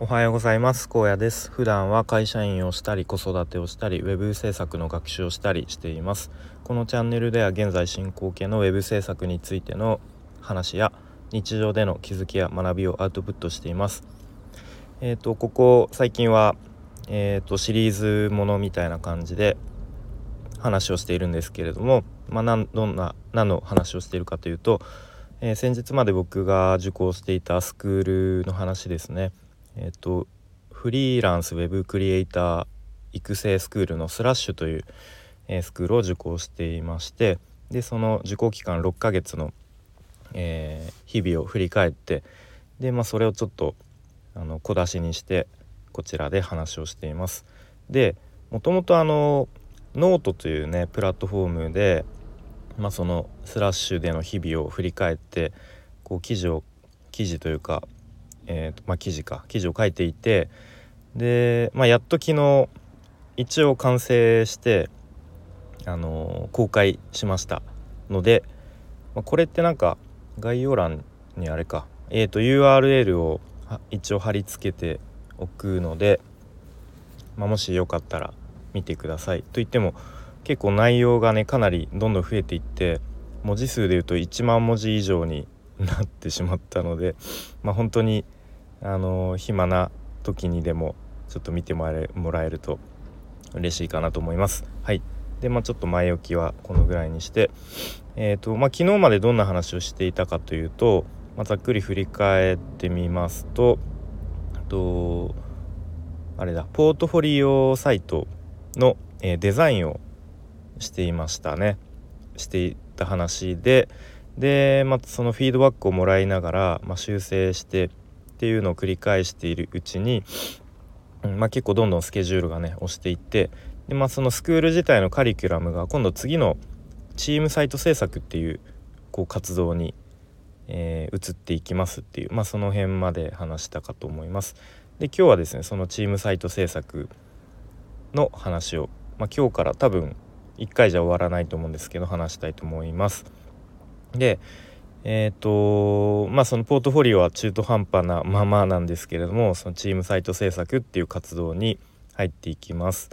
おはようございます。高野です。普段は会社員をしたり子育てをしたりウェブ制作の学習をしたりしています。このチャンネルでは現在進行形のウェブ制作についての話や日常での気づきや学びをアウトプットしています。えっ、ー、とここ最近はえっ、ー、とシリーズものみたいな感じで話をしているんですけれどもまあどんな何の話をしているかというとえー、先日まで僕が受講していたスクールの話ですね。えっ、とフリーランスウェブクリエイター育成スクールのスラッシュという、え、スクールを受講していましてでその受講期間6ヶ月の、え日々を振り返ってで、まあ、それをちょっとあの小出しにしてこちらで話をしています。でもともとあのノートというねプラットフォームでまあ、そのスラッシュでの日々を振り返ってこう記事を記事というか、えーとまあ、記事か記事を書いていてで、まあ、やっと昨日一応完成して、あのー、公開しましたので、まあ、これってなんか概要欄にあれか、えーと、URL を一応貼り付けておくので、まあ、もしよかったら見てください。と言っても結構内容がねかなりどんどん増えていって文字数でいうと1万文字以上になってしまったのでまあ本当にあの暇な時にでもちょっと見てもらえると嬉しいかなと思います。はい。でまあ、ちょっと前置きはこのぐらいにして、えーとまあ、昨日までどんな話をしていたかというと、まあ、ざっくり振り返ってみますととあれだポートフォリオサイトの、えー、デザインをしていましたね。していた話で。で、まあ、そのフィードバックをもらいながら、まあ、修正してっていうのを繰り返しているうちに、まあ、結構どんどんスケジュールがね押していってで、まあ、そのスクール自体のカリキュラムが今度次のチームサイト制作っていうこう活動に、えー、移っていきますっていう、まあ、その辺まで話したかと思います。で今日はですねそのチームサイト制作の話を、まあ、今日から多分1回じゃ終わらないと思うんですけど話したいと思います。でえっ、ー、とまあそのポートフォリオは中途半端なままなんですけれどもそのチームサイト制作っていう活動に入っていきます。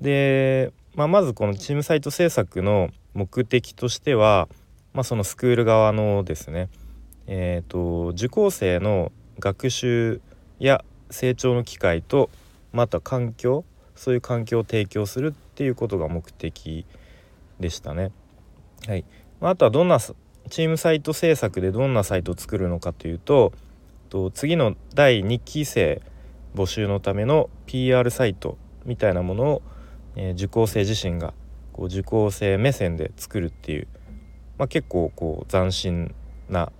で、まあ、まずこのチームサイト制作の目的としては、まあ、そのスクール側のですねえ、ー、と受講生の学習や成長の機会とまた環境そういう環境を提供するっていうことが目的でしたね。はいま、あとはどんなチームサイト制作でどんなサイトを作るのかというとと次の第2期生募集のための PR サイトみたいなものを、えー、受講生自身がこう受講生目線で作るっていう、まあ、結構こう斬新な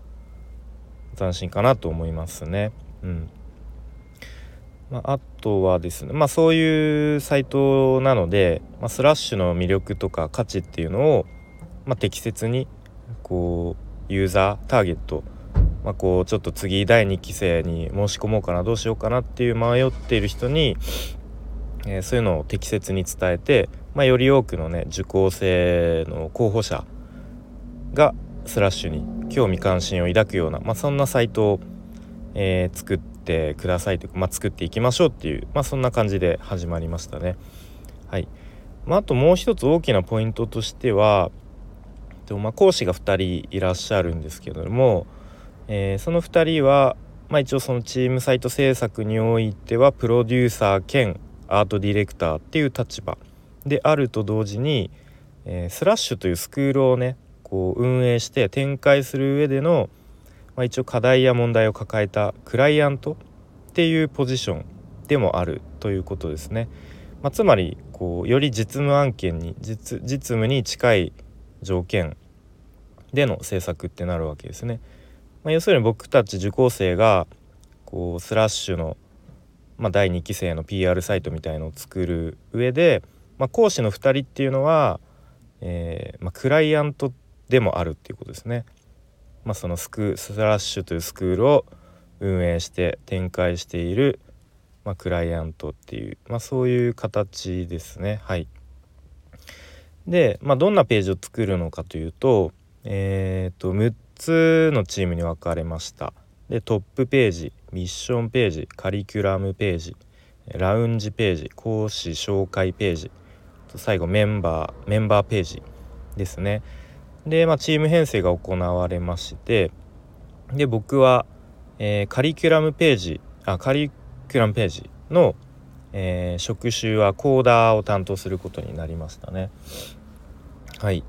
斬新かなと思いますね。うんまあ、あとはですねまあそういうサイトなので、まあ、スラッシュの魅力とか価値っていうのを、まあ、適切にこうユーザーターゲット、まあ、こうちょっと次第2期生に申し込もうかなどうしようかなっていう迷っている人に、えー、そういうのを適切に伝えて、まあ、より多くのね受講生の候補者がスラッシュに興味関心を抱くような、まあ、そんなサイトを、えー、作ってくださいというか、まあ、作っていきましょうっていう、まあ、そんな感じで始まりましたね。はいまあ、あともう一つ大きなポイントとしてはでもま講師が2人いらっしゃるんですけども、えー、その2人は、まあ、一応そのチームサイト制作においてはプロデューサー兼アートディレクターっていう立場であると同時に、えー、スラッシュというスクールをねこう運営して展開する上でのまあ、一応課題や問題を抱えたクライアントっていうポジションでもあるということですね。まあ、つまりこうより実務案件に実実務に近い条件での政策ってなるわけですね。まあ、要するに僕たち受講生がこうスラッシュの、まあ、第2期生の PR サイトみたいのを作る上で、まあ、講師の2人っていうのは、えーまあ、クライアントでもあるっていうことですね。まあ、そのスクスラッシュというスクールを運営して展開している、まあ、クライアントっていう、まあ、そういう形ですねはい。で、まあ、どんなページを作るのかというと,、えーと、6つのチームに分かれました。でトップページミッションページカリキュラムページラウンジページ講師紹介ページ最後メンバーメンバーページですねで、まあ、チーム編成が行われましてで僕は、えー、カリキュラムページあカリキュラムページの、えー、職種はコーダーを担当することになりましたね。はい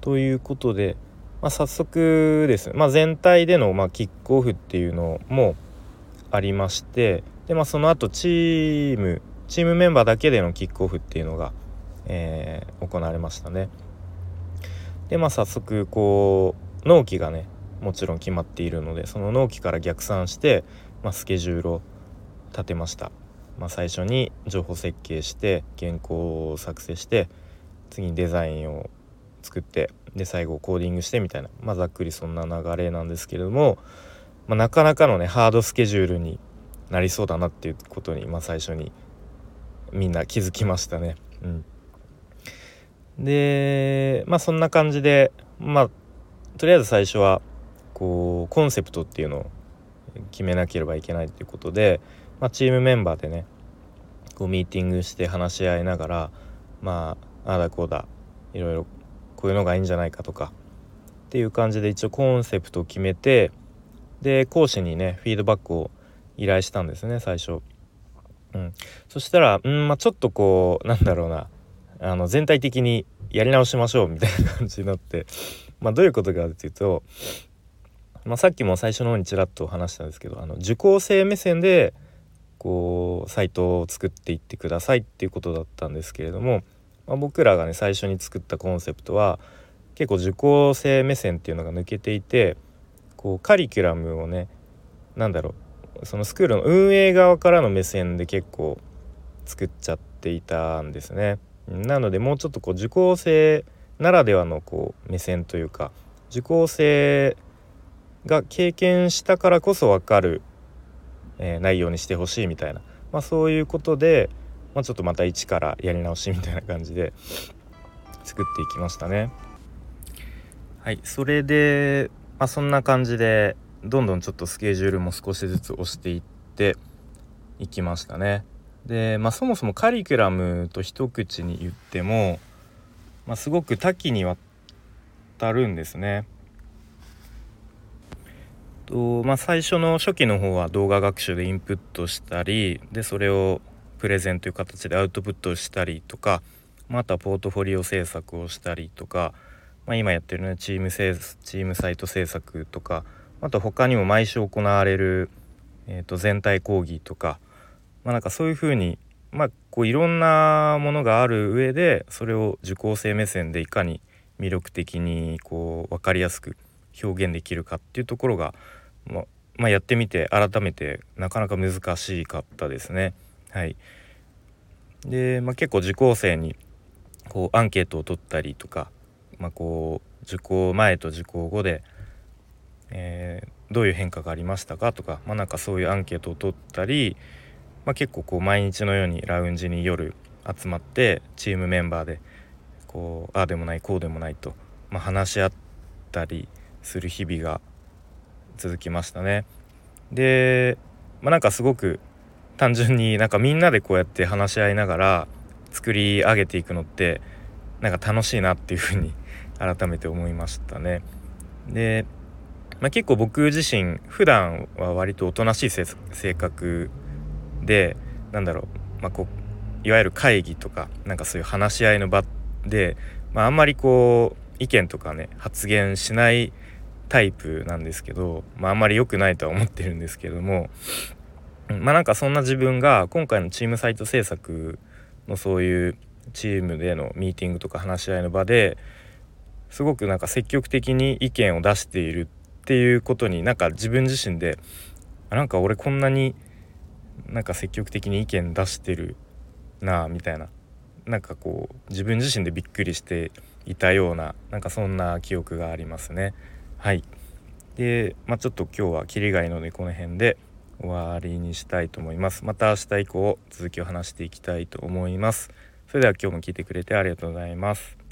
ということで、まあ、早速です、まあ、全体での、まあ、キックオフっていうのもありましてで、まあ、その後チームチームメンバーだけでのキックオフっていうのが、えー、行われましたね。でまあ早速こう納期がねもちろん決まっているのでその納期から逆算して、まあ、スケジュールを立てました。まあ、最初に情報設計して原稿を作成して次にデザインを作ってで最後コーディングしてみたいな、まあ、ざっくりそんな流れなんですけれども、まあ、なかなかのねハードスケジュールになりそうだなっていうことに、まあ、最初にみんな気づきましたね。うん、でまあそんな感じでまあとりあえず最初はこうコンセプトっていうのを決めなければいけないっていうことで、まあ、チームメンバーでねこうミーティングして話し合いながらまあああだこうだいろいろこういうのがいいんじゃないかとかっていう感じで一応コンセプトを決めてで講師にねフィードバックを依頼したんですね最初。うん、そしたら、うんまあ、ちょっとこうなんだろうなあの全体的にやり直しましょうみたいな感じになってまあどういうことかっていうとまあ、さっきも最初の方にちらっと話したんですけどあの受講生目線でこうサイトを作っていってくださいっていうことだったんですけれども、まあ、僕らがね最初に作ったコンセプトは結構受講生目線っていうのが抜けていてこうカリキュラムをね何だろうそのスクールの運営側からの目線で結構作っちゃっていたんですね。なのでもうちょっとこう受講生ならではのこう目線というか受講生が経験したからこそ分かる、えー、内容にしてほしいみたいな、まあ、そういうことで、まあ、ちょっとまた一からやり直しみたいな感じで 作っていきましたね。はいそれで、まあ、そんな感じでどんどんちょっとスケジュールも少しずつ押していっていきましたね。で、まあ、そもそもカリキュラムと一口に言っても、まあ、すごく多岐にわたるんですね。とまあ、最初の初期の方は動画学習でインプットしたりでそれをプレゼンという形でアウトプットしたりとか、まあ、とはポートフォリオ制作をしたりとか、まあ、今やってるねチームチームサイト制作とかあと他にも毎週行われる、えー、と全体講義とか、まあ、なんかそういうふうに、まあ、こういろんなものがある上でそれを受講生目線でいかに魅力的にこう分かりやすく表現できるかっていうところが、ままあ、やってみて改めてなかなか難しかったですね。はい、で、まあ、結構受講生にこうアンケートを取ったりとか、まあ、こう受講前と受講後で、えー、どういう変化がありましたかとか、まあ、なんかそういうアンケートを取ったり、まあ、結構こう毎日のようにラウンジに夜集まってチームメンバーでこうああでもないこうでもないと、まあ、話し合ったりする日々が続きましたね。で、まあ、なんかすごく単純になんかみんなでこうやって話し合いながら作り上げていくのってなんか楽しいなっていうふうに 改めて思いましたね。で、まあ、結構僕自身普段は割とおとなしい性格でなんだろう,、まあ、こういわゆる会議とかなんかそういう話し合いの場で、まあ、あんまりこう意見とかね発言しないタイプなんですけど、まあ、あんまり良くないとは思ってるんですけども、まあなんかそんな自分が今回のチームサイト制作のそういうチームでのミーティングとか話し合いの場ですごくなんか積極的に意見を出しているっていうことになんか自分自身でなんか俺こんなになんか積極的に意見出してるなあみたいななんかこう自分自身でびっくりしていたようななんかそんな記憶がありますね。はい。で、まあ、ちょっと今日はキリがいいのでこの辺で終わりにしたいと思います。また明日以降続きを話していきたいと思います。それでは今日も聞いてくれてありがとうございます。